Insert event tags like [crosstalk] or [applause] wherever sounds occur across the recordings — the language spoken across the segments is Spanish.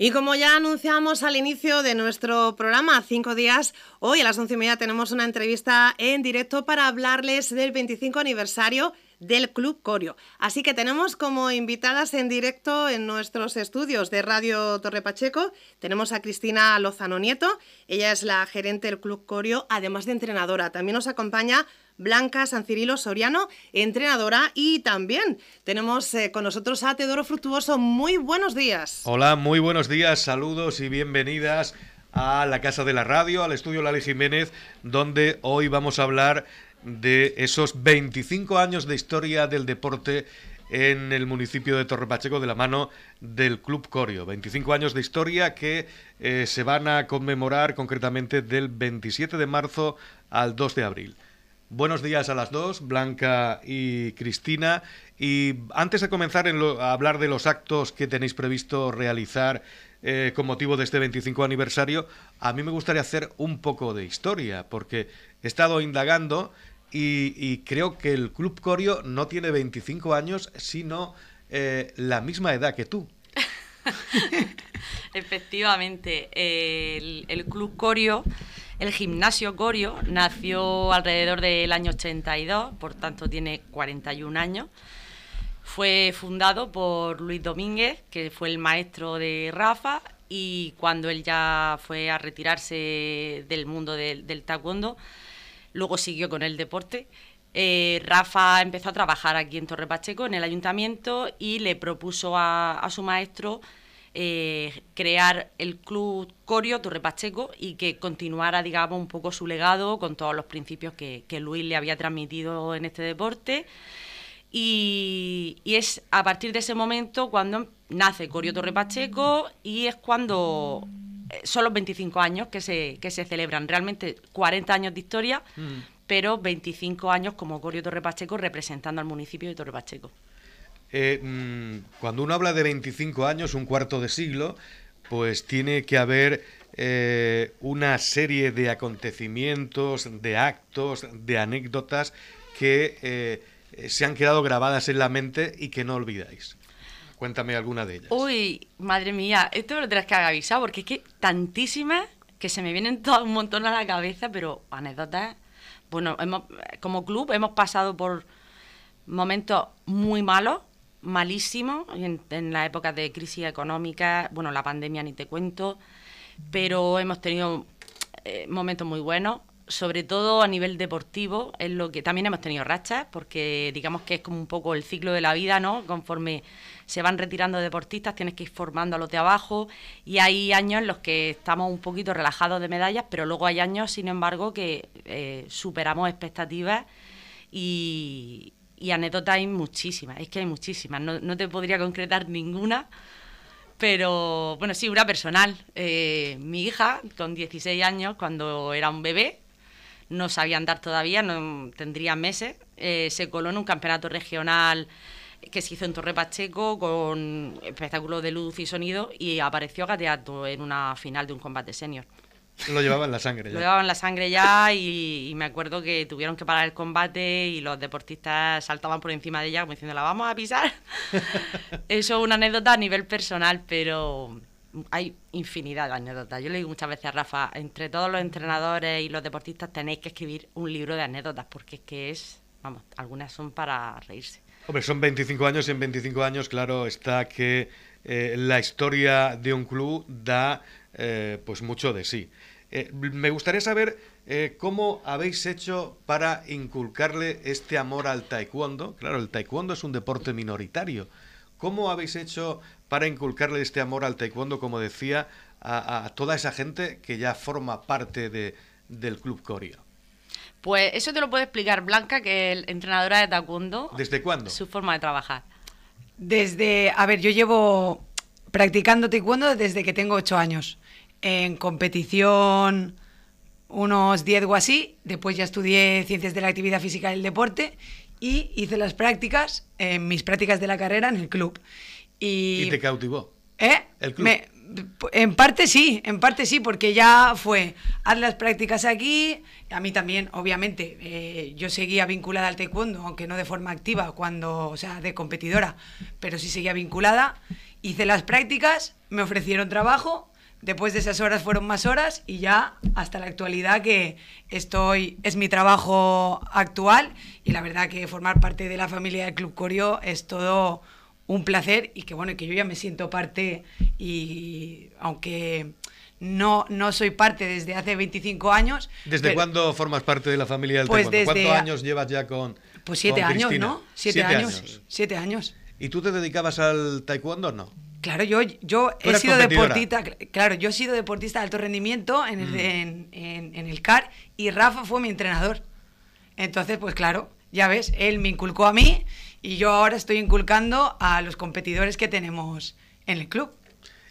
Y como ya anunciamos al inicio de nuestro programa, cinco días, hoy a las once y media tenemos una entrevista en directo para hablarles del 25 aniversario del Club Corio. Así que tenemos como invitadas en directo en nuestros estudios de Radio Torre Pacheco, tenemos a Cristina Lozano Nieto, ella es la gerente del Club Corio, además de entrenadora. También nos acompaña Blanca San Cirilo Soriano, entrenadora, y también tenemos eh, con nosotros a Teodoro Fructuoso. Muy buenos días. Hola, muy buenos días, saludos y bienvenidas a la Casa de la Radio, al estudio Lali Jiménez, donde hoy vamos a hablar de esos 25 años de historia del deporte en el municipio de Torre Pacheco de la mano del Club Corio. 25 años de historia que eh, se van a conmemorar concretamente del 27 de marzo al 2 de abril. Buenos días a las dos, Blanca y Cristina. Y antes de comenzar a hablar de los actos que tenéis previsto realizar eh, con motivo de este 25 aniversario, a mí me gustaría hacer un poco de historia, porque he estado indagando y, creo que el Club Corio no tiene 25 años, sino eh, la misma edad que tú. [laughs] Efectivamente, el, Club Corio el gimnasio Corio nació alrededor del año 82, por tanto tiene 41 años. Fue fundado por Luis Domínguez, que fue el maestro de Rafa, y cuando él ya fue a retirarse del mundo del, taekwondo, luego siguió con el deporte. Eh, Rafa empezó a trabajar aquí en Torre Pacheco, en el ayuntamiento, y le propuso a su maestro eh, crear el club Corio Torre Pacheco y que continuara, digamos, un poco su legado con todos los principios que, Luis le había transmitido en este deporte. Y, es a partir de ese momento cuando nace Corio Torre Pacheco y es cuando eh, son los 25 años que se, que se celebran. Realmente 40 años de historia, mm. Pero 25 años como Corio Torre Pacheco representando al municipio de Torre Pacheco. Eh, mm, cuando uno habla de 25 años, un cuarto de siglo, pues tiene que haber eh, una serie de acontecimientos, de actos, de anécdotas que eh, se han quedado grabadas en la mente y que no olvidáis. Cuéntame alguna de ellas. Uy, madre mía, esto me lo tendrás que avisar porque es que tantísimas que se me vienen todo un montón a la cabeza, pero anécdotas. Bueno, como club hemos pasado por momentos muy malos, malísimo en, la época de crisis económica, bueno, la pandemia ni te cuento, pero hemos tenido eh, momentos muy buenos, sobre todo a nivel deportivo, es lo que también hemos tenido rachas, porque digamos que es como un poco el ciclo de la vida, ¿no? Conforme se van retirando deportistas, tienes que ir formando a los de abajo y hay años en los que estamos un poquito relajados de medallas, pero luego hay años, sin embargo, que eh, superamos expectativas y, anécdotas hay muchísimas, es que hay muchísimas, no, te podría concretar ninguna, pero bueno, sí, una personal. Eh, mi hija, con 16 años, cuando era un bebé, no sabía andar todavía, no tendría meses, eh, se coló en un campeonato regional que se hizo en Torre Pacheco con espectáculo de luz y sonido y apareció gateando en una final de un combate senior. Lo llevaba en la sangre ya. Lo llevaba en la sangre ya y, me acuerdo que tuvieron que parar el combate y los deportistas saltaban por encima de ella como diciendo, la vamos a pisar. [laughs] Eso es una anécdota a nivel personal, pero hay infinidad de anécdotas. Yo le digo muchas veces a Rafa, entre todos los entrenadores y los deportistas tenéis que escribir un libro de anécdotas porque es que es, vamos, algunas son para reírse. Hombre, son 25 años y en 25 años, claro, está que eh, la historia de un club da eh, pues mucho de sí. Eh, me gustaría saber cómo habéis hecho para inculcarle este amor al taekwondo. Claro, el taekwondo es un deporte minoritario. ¿Cómo habéis hecho para inculcarle este amor al taekwondo, como decía, a, toda esa gente que ya forma parte de, del Club Corea? Pues eso te lo puede explicar Blanca, que es entrenadora de taekwondo. ¿Desde cuándo? Su forma de trabajar. Desde, a ver, yo llevo practicando taekwondo desde que tengo ocho años en competición unos 10 o así, después ya estudié ciencias de la actividad física y el deporte y hice las prácticas, en mis prácticas de la carrera en el club. ¿Y, te cautivó? ¿Eh? ¿El club? En parte sí, en parte sí, porque ya fue, haz las prácticas aquí, a mí también, obviamente, eh, yo seguía vinculada al taekwondo, aunque no de forma activa, cuando, o sea, de competidora, pero sí seguía vinculada. Hice las prácticas, me ofrecieron trabajo, después de esas horas fueron más horas y ya hasta la actualidad que estoy, es mi trabajo actual. Y la verdad que formar parte de la familia del Club Corio es todo un placer y que bueno, que yo ya me siento parte y aunque no, no soy parte desde hace 25 años. ¿Desde cuándo formas parte de la familia del Pues taekwondo? desde- ¿Cuántos años llevas ya con Pues siete con años? ¿no? Siete, años, Siete años. ¿Y tú te dedicabas al taekwondo o no? Claro, yo, yo he sido deportista, cl- claro, yo he sido deportista de alto rendimiento en Mm. el, en, en- en el CAR y Rafa fue mi entrenador. Entonces, pues claro, ya ves, él me inculcó a mí y yo ahora estoy inculcando a los competidores que tenemos en el club.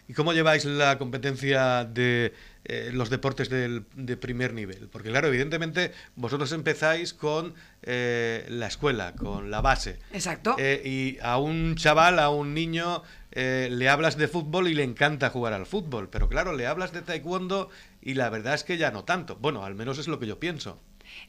¿Y cómo lleváis la competencia de eh, los deportes del- de primer nivel? Porque claro, evidentemente vosotros empezáis con eh, la escuela, con la base. Exacto. Eh, y a un chaval, a un niño, le hablas de fútbol y le encanta jugar al fútbol. Pero claro, le hablas de taekwondo y la verdad es que ya no tanto. Bueno, al menos es lo que yo pienso.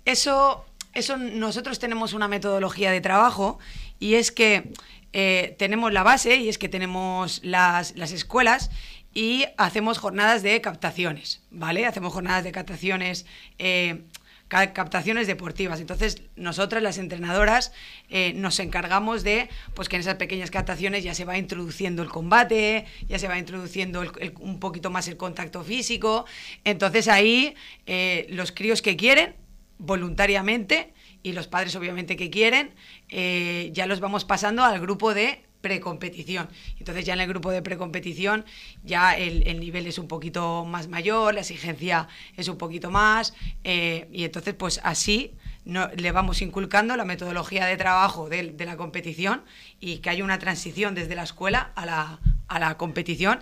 Eso, eso nosotros tenemos una metodología de trabajo y es que eh, tenemos la base y es que tenemos las, las escuelas y hacemos jornadas de captaciones, ¿vale? Hacemos jornadas de captaciones, eh, ca- captaciones deportivas. Entonces, nosotras, las entrenadoras, eh, nos encargamos de, pues que en esas pequeñas captaciones ya se va introduciendo el combate, ya se va introduciendo un poquito más el contacto físico. Entonces ahí eh, los críos que quieren, voluntariamente y los padres obviamente que quieren, eh, ya los vamos pasando al grupo de precompetición. Entonces ya en el grupo de precompetición ya el, el nivel es un poquito más mayor, la exigencia es un poquito más eh, y entonces pues así no, le vamos inculcando la metodología de trabajo de, la competición y que haya una transición desde la escuela a la, a la competición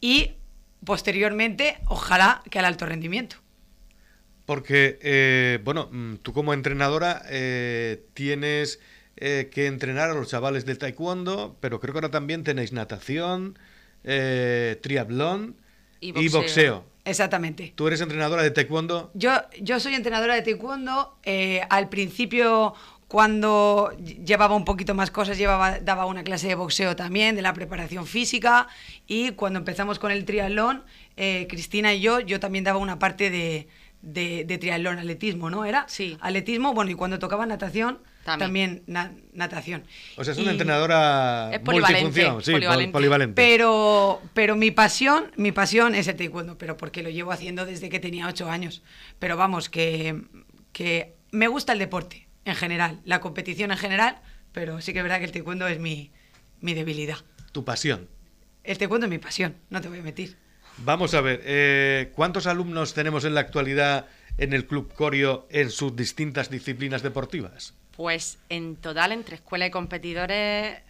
y posteriormente ojalá que al alto rendimiento. Porque, eh, bueno, mm, tú como entrenadora eh, tienes eh, que entrenar a los chavales del taekwondo, pero creo que ahora también tenéis natación, eh, triatlón Y y boxeo. boxeo. Exactamente. ¿Tú eres entrenadora de taekwondo? Yo, yo soy entrenadora de taekwondo. eh, al principio, cuando llevaba un poquito más cosas, llevaba, daba una clase de boxeo también, de la preparación física. Y cuando empezamos con el triatlón, eh, Cristina y yo, yo también daba una parte de, de, de triatlón, atletismo, ¿no? ¿Era? Sí. Atletismo, bueno, y cuando tocaba natación, También. también, na- natación. O sea, es Y- una entrenadora Es polivalente, multifunción, sí, pol- polivalente. polivalente. Pero, pero mi pasión, mi pasión es el taekwondo, pero porque lo llevo haciendo desde que tenía ocho años. Pero vamos, que, que me gusta el deporte en general, la competición en general, pero sí que es verdad que el taekwondo es mi, mi debilidad. Tu pasión. El taekwondo es mi pasión, no te voy a mentir. Vamos a ver, eh, ¿cuántos alumnos tenemos en la actualidad en el Club Corio en sus distintas disciplinas deportivas? Pues en total, entre escuela y competidores, eh,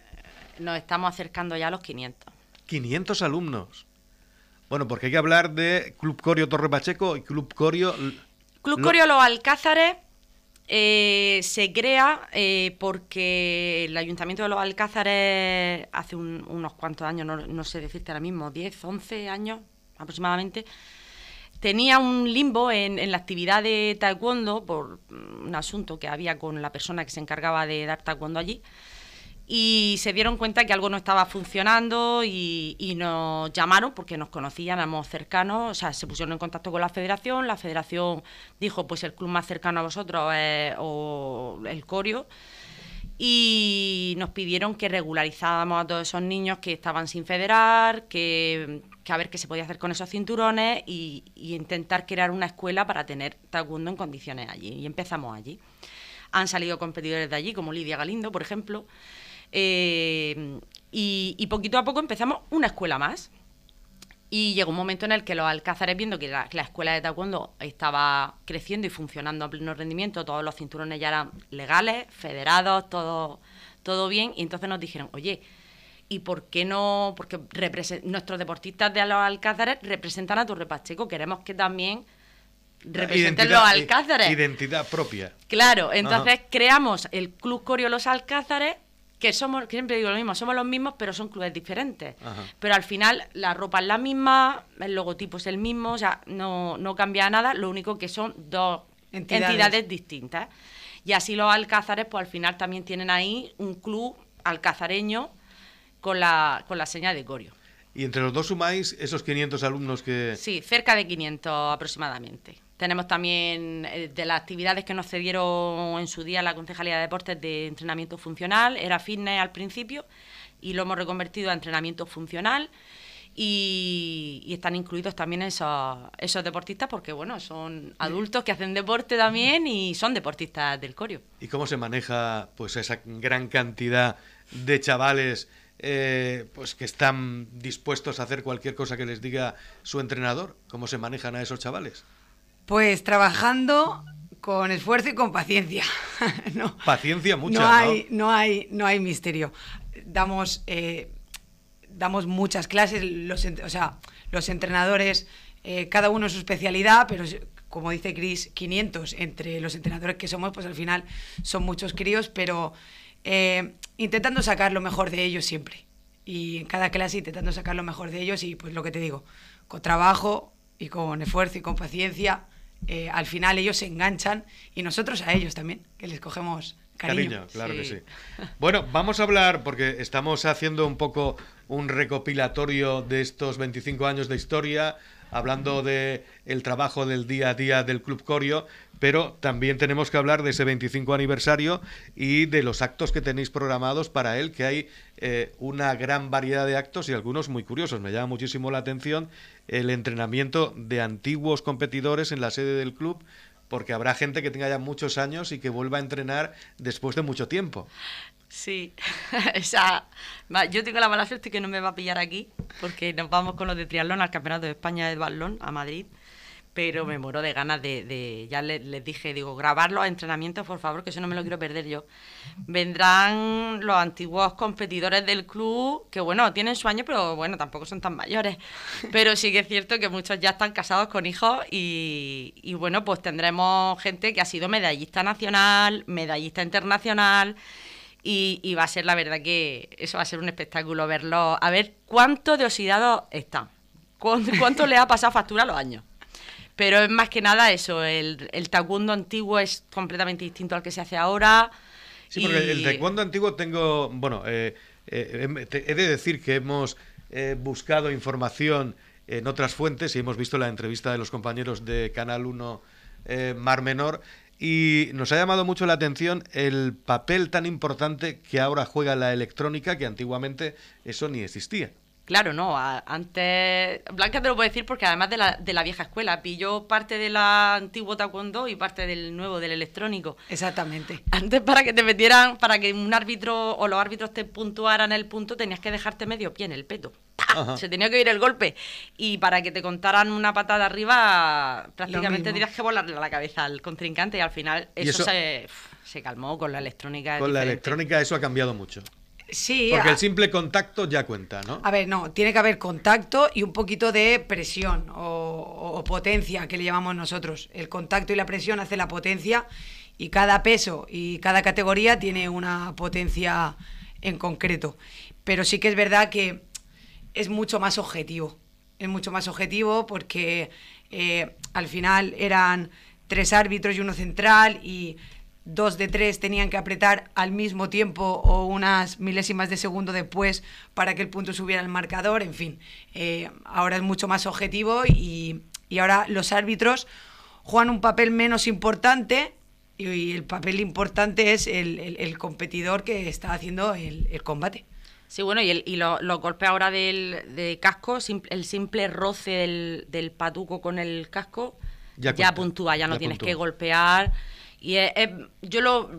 nos estamos acercando ya a los 500. 500 alumnos. Bueno, porque hay que hablar de Club Corio Torre Pacheco y Club Corio... Club Lo- Corio Los Alcázares eh, se crea eh, porque el Ayuntamiento de Los Alcázares hace un- unos cuantos años, no, no sé decirte ahora mismo, 10, 11 años aproximadamente, tenía un limbo en, en la actividad de taekwondo por un asunto que había con la persona que se encargaba de dar taekwondo allí y se dieron cuenta que algo no estaba funcionando y, y nos llamaron porque nos conocían, éramos cercanos, o sea, se pusieron en contacto con la federación, la federación dijo, pues el club más cercano a vosotros es o el Corio, y nos pidieron que regularizáramos a todos esos niños que estaban sin federar, que, a ver qué se podía hacer con esos cinturones y, intentar crear una escuela para tener taekwondo en condiciones allí. Y empezamos allí. Han salido competidores de allí, como Lidia Galindo, por ejemplo. Eh, y poquito a poco empezamos una escuela más. Y llegó un momento en el que los alcázares, viendo que la, que la escuela de taekwondo estaba creciendo y funcionando a pleno rendimiento, todos los cinturones ya eran legales, federados, todo, todo bien, y entonces nos dijeron, oye, ¿y por qué no? Porque nuestros deportistas de los alcázares representan a Torre Pacheco, queremos que también representen los alcázares. Identidad propia. Claro, entonces creamos el Club Corio Los Alcázares, que somos, que siempre digo lo mismo, somos los mismos, pero son clubes diferentes. Ajá. Pero al final la ropa es la misma, el logotipo es el mismo, o sea, no, no cambia nada, lo único que son dos Entidades. entidades, distintas. Y así los alcázares, pues al final también tienen ahí un club alcazareño con la, con la señal de corio. Y entre los dos sumáis esos 500 alumnos que... Sí, cerca de 500 aproximadamente. Tenemos también eh, de las actividades que nos cedieron en su día la Concejalía de Deportes de entrenamiento funcional, era fitness al principio y lo hemos reconvertido a entrenamiento funcional y, están incluidos también esos, esos deportistas porque bueno, son adultos que hacen deporte también y son deportistas del corio. ¿Y cómo se maneja pues esa gran cantidad de chavales eh, pues que están dispuestos a hacer cualquier cosa que les diga su entrenador? ¿Cómo se manejan a esos chavales? Pues trabajando con esfuerzo y con paciencia. [laughs] paciencia mucha, no hay, ¿no? hay, no hay misterio. Damos, eh, damos muchas clases, los, o sea, los entrenadores, eh, cada uno su especialidad, pero como dice Chris, 500 entre los entrenadores que somos, pues al final son muchos críos, pero eh, intentando sacar lo mejor de ellos siempre. Y en cada clase intentando sacar lo mejor de ellos y pues lo que te digo, con trabajo y con esfuerzo y con paciencia, eh, al final ellos se enganchan y nosotros a ellos también, que les cogemos cariño. claro que sí. [laughs] Bueno, vamos a hablar, porque estamos haciendo un poco un recopilatorio de estos 25 años de historia, hablando de el trabajo del día a día del Club Corio, pero también tenemos que hablar de ese 25 aniversario y de los actos que tenéis programados para él, que hay eh, una gran variedad de actos y algunos muy curiosos. Me llama muchísimo la atención el entrenamiento de antiguos competidores en la sede del club, porque habrá gente que tenga ya muchos años y que vuelva a entrenar después de mucho tiempo. Sí, [laughs] yo tengo la mala suerte que no me va a pillar aquí, porque nos vamos con los de triatlón al Campeonato de España de Balón a Madrid pero me muero de ganas de, ya les, dije, digo, grabar los entrenamientos, por favor, que eso no me lo quiero perder yo. Vendrán los antiguos competidores del club, que bueno, tienen su año, pero bueno, tampoco son tan mayores. Pero sí que es cierto que muchos ya están casados con hijos y, y bueno, pues tendremos gente que ha sido medallista nacional, medallista internacional. Y, y, va a ser la verdad que eso va a ser un espectáculo verlo, a ver cuánto de oxidado están, cuánto le ha pasado factura a los años. Pero es más que nada eso, el, el taekwondo antiguo es completamente distinto al que se hace ahora. Sí, porque el taekwondo antiguo tengo, bueno, eh, eh, he de decir que hemos eh, buscado información en otras fuentes y hemos visto la entrevista de los compañeros de Canal 1 Mar Menor y nos ha llamado mucho la atención el papel tan importante que ahora juega la electrónica que antiguamente eso ni existía. Claro, no, antes, Blanca te lo puedo decir porque además de la, de la vieja escuela, pilló parte del antiguo taekwondo y parte del nuevo, del electrónico. Exactamente. Antes para que te metieran, para que un árbitro o los árbitros te puntuaran el punto, tenías que dejarte medio pie en el peto. Se tenía que oír el golpe. Y para que te contaran una patada arriba, prácticamente tenías que volarle la cabeza al contrincante y al final eso, Se, se, calmó con la electrónica. Con la electrónica eso ha cambiado mucho. Sí. Porque el simple contacto ya cuenta, ¿no? A ver, no, tiene que haber contacto y un poquito de presión o, potencia, que le llamamos nosotros. El contacto y la presión hace la potencia y cada peso y cada categoría tiene una potencia en concreto. Pero sí que es verdad que es mucho más objetivo. Es mucho más objetivo porque eh, al final eran tres árbitros y uno central y dos de tres tenían que apretar al mismo tiempo o unas milésimas de segundo después para que el punto subiera al marcador, en fin, eh, ahora es mucho más objetivo y, ahora los árbitros juegan un papel menos importante y, el papel importante es el, competidor que está haciendo el, combate. Sí, bueno, y, el, y los lo golpes ahora del de casco, el simple roce del, patuco con el casco ya, puntúa, ya no tienes que golpear y yo lo,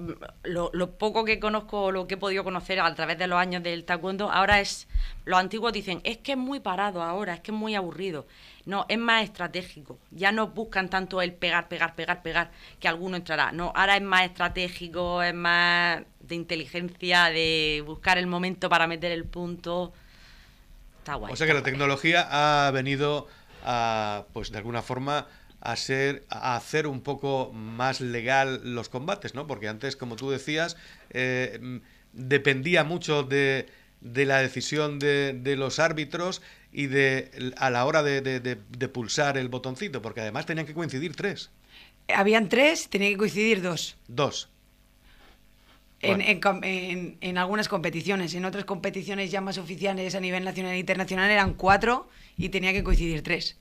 lo, poco que conozco, lo que he podido conocer a través de los años del taekwondo, ahora es, los antiguos dicen, es que es muy parado ahora, es que es muy aburrido. No, es más estratégico. Ya no buscan tanto el pegar, pegar, pegar, pegar, que alguno entrará. No, ahora es más estratégico, es más de inteligencia, de buscar el momento para meter el punto. Está guay. O sea que la tecnología ha venido a, pues de alguna forma, a ser a hacer un poco más legal los combates, ¿no? Porque antes, como tú decías, eh, dependía mucho de, de la decisión de, de, los árbitros y de a la hora de, de, pulsar el botoncito, porque además tenían que coincidir tres. Habían tres, tenían que coincidir dos. Dos. En, Bueno. en en- en algunas competiciones. En otras competiciones ya más oficiales a nivel nacional e internacional eran cuatro y tenía que coincidir tres.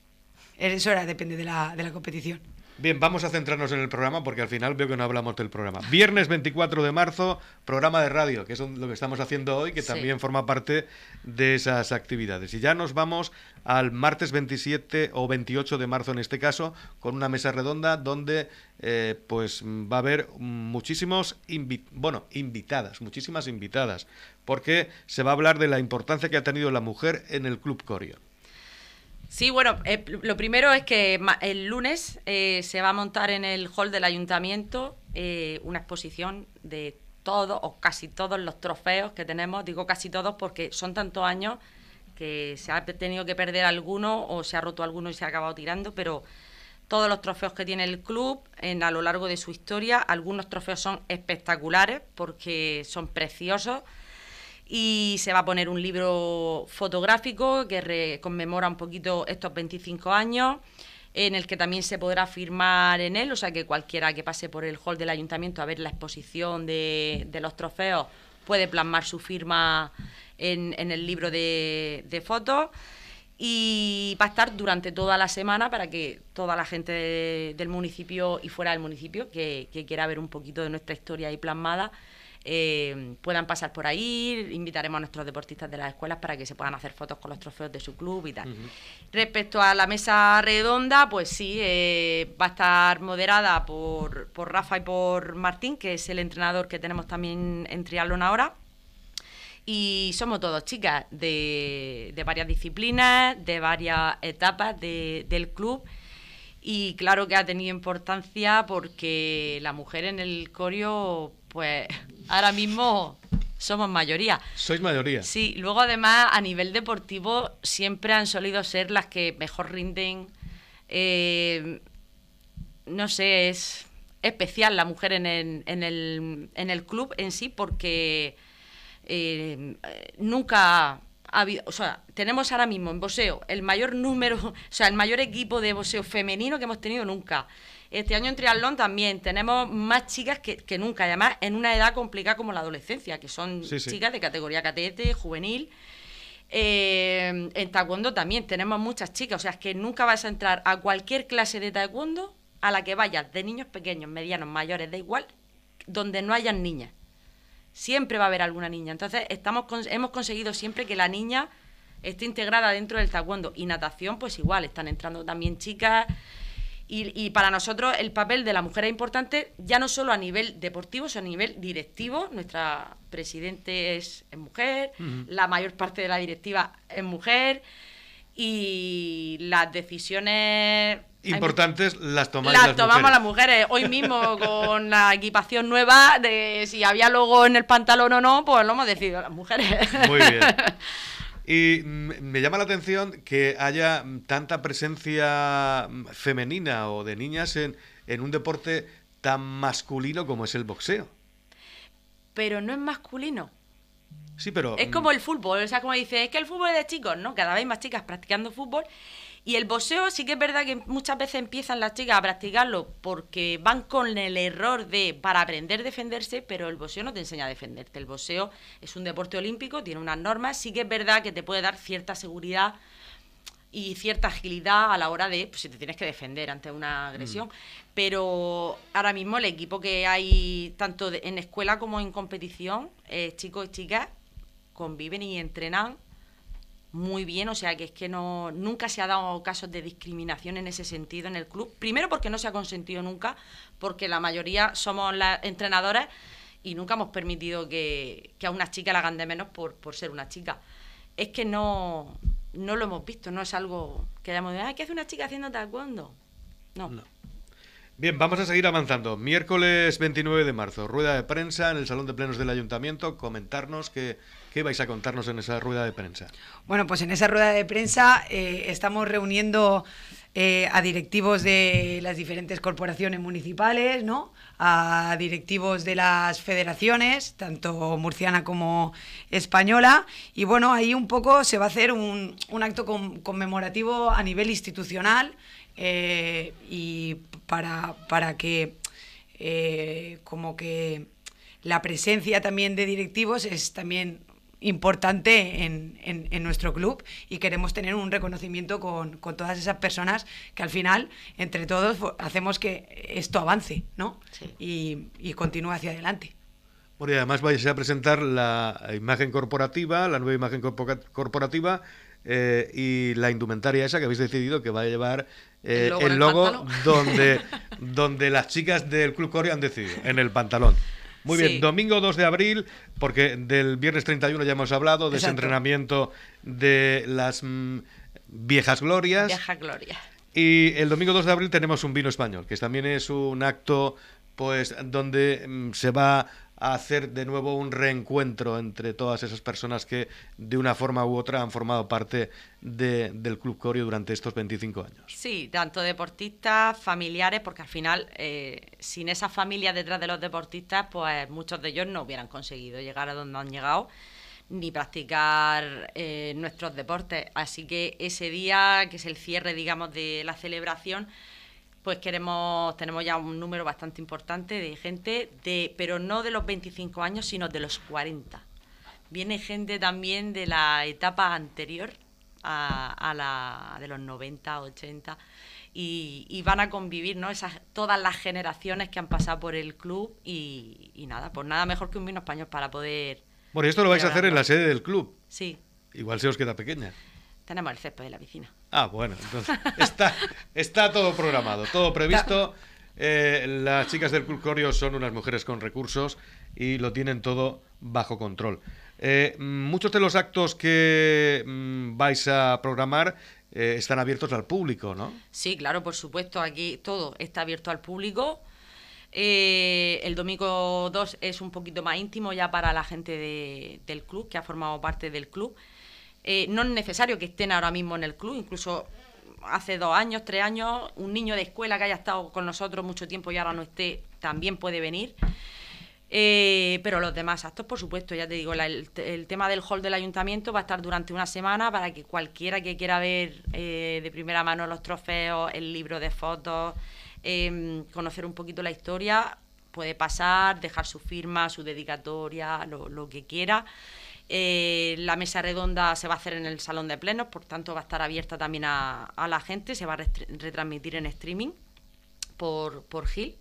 Eso era, depende de la, de la competición. Bien, vamos a centrarnos en el programa porque al final veo que no hablamos del programa. Viernes 24 de marzo, programa de radio, que es lo que estamos haciendo hoy, que Sí. también forma parte de esas actividades. Y ya nos vamos al martes 27 o 28 de marzo en este caso, con una mesa redonda donde eh, pues va a haber muchísimos invi- bueno, invitadas, muchísimas invitadas, porque se va a hablar de la importancia que ha tenido la mujer en el Club Corio. Sí, bueno, eh, lo primero es que el lunes eh, se va a montar en el hall del ayuntamiento eh, una exposición de todos o casi todos los trofeos que tenemos. Digo casi todos porque son tantos años que se ha tenido que perder alguno o se ha roto alguno y se ha acabado tirando, pero todos los trofeos que tiene el club en, a lo largo de su historia, algunos trofeos son espectaculares porque son preciosos y se va a poner un libro fotográfico que conmemora un poquito estos 25 años, en el que también se podrá firmar en él, o sea que cualquiera que pase por el hall del ayuntamiento a ver la exposición de, de los trofeos puede plasmar su firma en, el libro de, de fotos. Y va a estar durante toda la semana para que toda la gente de- del municipio y fuera del municipio que quiera ver un poquito de nuestra historia ahí plasmada eh, puedan pasar por ahí. Invitaremos a nuestros deportistas de las escuelas para que se puedan hacer fotos con los trofeos de su club y tal. Respecto a la mesa redonda, pues sí, eh, va a estar moderada por, por Rafa y por Martín, que es el entrenador que tenemos también en triatlón ahora. Y somos todos chicas de, de varias disciplinas, de varias etapas de- del club. Y claro que ha tenido importancia porque la mujer en el corio, pues ahora mismo somos mayoría. Sois mayoría. Sí, luego además a nivel deportivo siempre han solido ser las que mejor rinden. Eh, no sé, es especial la mujer en el, en el, en el club en sí porque eh, nunca ha habido, o sea, tenemos ahora mismo en boxeo el mayor número, [laughs] o sea, el mayor equipo de boxeo femenino que hemos tenido nunca. Este año en triatlón también tenemos más chicas que, que nunca, y además en una edad complicada como la adolescencia, que son Sí, sí. chicas de categoría cadete, juvenil. Eh, en taekwondo también tenemos muchas chicas, o sea, es que nunca vas a entrar a cualquier clase de taekwondo a la que vayas, de niños pequeños, medianos, mayores, da igual, donde no hayan niñas. Siempre va a haber alguna niña. Entonces, estamos hemos conseguido siempre que la niña esté integrada dentro del taekwondo. Y natación, pues igual, están entrando también chicas. Y, y para nosotros el papel de la mujer es importante, ya no solo a nivel deportivo, sino a nivel directivo. Nuestra presidente es, es mujer, la mayor parte de la directiva es mujer. Y las decisiones... Importantes las tomáis las las tomamos mujeres. las mujeres. Hoy mismo [laughs] con la equipación nueva de si había logo en el pantalón o no, pues lo hemos decidido las mujeres. Muy bien. [laughs] Y me llama la atención que haya tanta presencia mm, femenina o de niñas en, en un deporte tan masculino como es el boxeo. Pero no es masculino. Sí, pero... Es mm, como el fútbol, o sea, como dice, es que el fútbol es de chicos, ¿no? Cada vez más chicas practicando fútbol. Y el boxeo sí que es verdad que muchas veces empiezan las chicas a practicarlo porque van con el error de para aprender a defenderse, pero el boxeo no te enseña a defenderte. El boxeo es un deporte olímpico, tiene unas normas, sí que es verdad que te puede dar cierta seguridad y cierta agilidad a la hora de pues, si te tienes que defender ante una agresión. Pero ahora mismo el equipo que hay tanto en escuela como en competición, eh, chicos y chicas, conviven y entrenan muy bien, o sea que es que no nunca se ha dado casos de discriminación en ese sentido en el club. Primero porque no se ha consentido nunca, porque la mayoría somos las entrenadoras y nunca hemos permitido que, que a una chica la hagan de menos por, por ser una chica. Es que no, no lo hemos visto, no es algo que hayamos "Ay, ¿qué hace una chica haciendo taekwondo? No. No. Bien, vamos a seguir avanzando. Miércoles 29 de marzo, rueda de prensa en el Salón de Plenos del Ayuntamiento. Comentarnos qué, qué vais a contarnos en esa rueda de prensa. Bueno, pues en esa rueda de prensa eh, estamos reuniendo eh, a directivos de las diferentes corporaciones municipales, ¿no? A directivos de las federaciones, tanto murciana como española. Y bueno, ahí un poco se va a hacer un, acto con- conmemorativo a nivel institucional eh, y para, para que como que la presencia también de directivos es también importante en, en, nuestro club y queremos tener un reconocimiento con, con, todas esas personas que al final, entre todos, hacemos que esto avance ¿no? y, y continúe hacia adelante. Bueno, y además vais a presentar la imagen corporativa, la nueva imagen corporativa eh, y la indumentaria esa que habéis decidido que va a llevar eh, el logo, donde, [laughs] donde las chicas del Club Corea han decidido, en el pantalón. Muy bien, domingo 2 de abril, porque del viernes 31 ya hemos hablado de ese entrenamiento de las mm, viejas glorias. Vieja gloria. Y el domingo 2 de abril tenemos un vino español, que también es un acto pues donde mm, se va hacer de nuevo un reencuentro entre todas esas personas que de una forma u otra han formado parte del Club Corio durante estos 25 años. Sí, tanto deportistas, familiares, porque al final eh, sin esa familia detrás de los deportistas, pues muchos de ellos no hubieran conseguido llegar a donde han llegado ni practicar eh, nuestros deportes. Así que ese día, que es el cierre, digamos, de la celebración, pues queremos, tenemos ya un número bastante importante de gente, de, pero no de los 25 años, sino de los 40. Viene gente también de la etapa anterior a, la de los 90, 80, y, van a convivir ¿no? Esas, todas las generaciones que han pasado por el club y, nada, pues nada mejor que un vino español para poder... Bueno, esto lo vais a hacer en la sede del club. Sí. Igual se os queda pequeña. Tenemos el césped de la piscina. Ah, bueno, entonces está, está todo programado, todo previsto. Eh, las chicas del Club Corio son unas mujeres con recursos y lo tienen todo bajo control. Eh, muchos de los actos que mm, vais a programar eh, están abiertos al público, ¿no? Sí, claro, por supuesto. Aquí todo está abierto al público. el domingo 2 es un poquito más íntimo ya para la gente del club, que ha formado parte del club. Eh, no es necesario que estén ahora mismo en el club, incluso hace dos años, tres años, un niño de escuela que haya estado con nosotros mucho tiempo y ahora no esté, también puede venir. Eh, pero los demás actos, por supuesto, ya te digo, el, tema del hall del ayuntamiento va a estar durante una semana para que cualquiera que quiera ver eh, de primera mano los trofeos, el libro de fotos, em, conocer un poquito la historia, puede pasar, dejar su firma, su dedicatoria, lo, lo que quiera. Eh, la mesa redonda se va a hacer en el salón de plenos, por tanto va a estar abierta también a, la gente, se va a retransmitir en streaming por, por Gil.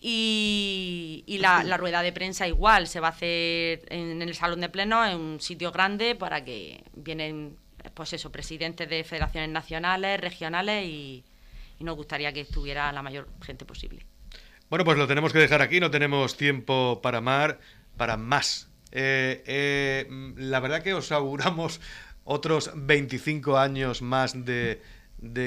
Y, la, rueda de prensa igual, se va a hacer en, el salón de plenos, en un sitio grande, para que vienen, pues eso, presidentes de federaciones nacionales, regionales y, y nos gustaría que estuviera la mayor gente posible. Bueno, pues lo tenemos que dejar aquí, no tenemos tiempo para más, para más eh, eh, la verdad que os auguramos otros 25 años más de,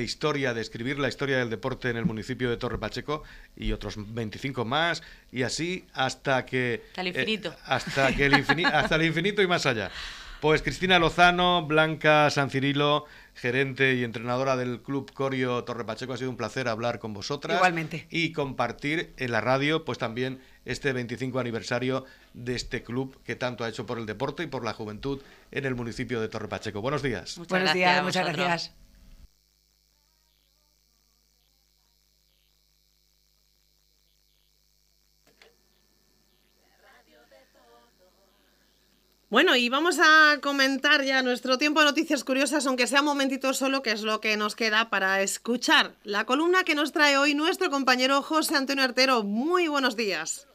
historia, de escribir la historia del deporte en el municipio de Torre Pacheco y otros 25 más y así hasta que... Hasta el infinito. Eh, hasta, que el [laughs] hasta el infinito y más allá. Pues Cristina Lozano, Blanca San Cirilo, gerente y entrenadora del Club Corio Torre Pacheco, ha sido un placer hablar con vosotras. Igualmente. Y compartir en la radio, pues también este 25 aniversario de este club que tanto ha hecho por el deporte y por la juventud en el municipio de Torre Pacheco. Buenos días. Buenos días, muchas gracias. Bueno, y vamos a comentar ya nuestro tiempo de noticias curiosas, aunque sea un momentito solo, que es lo que nos queda para escuchar la columna que nos trae hoy nuestro compañero José Antonio Artero. Muy buenos días.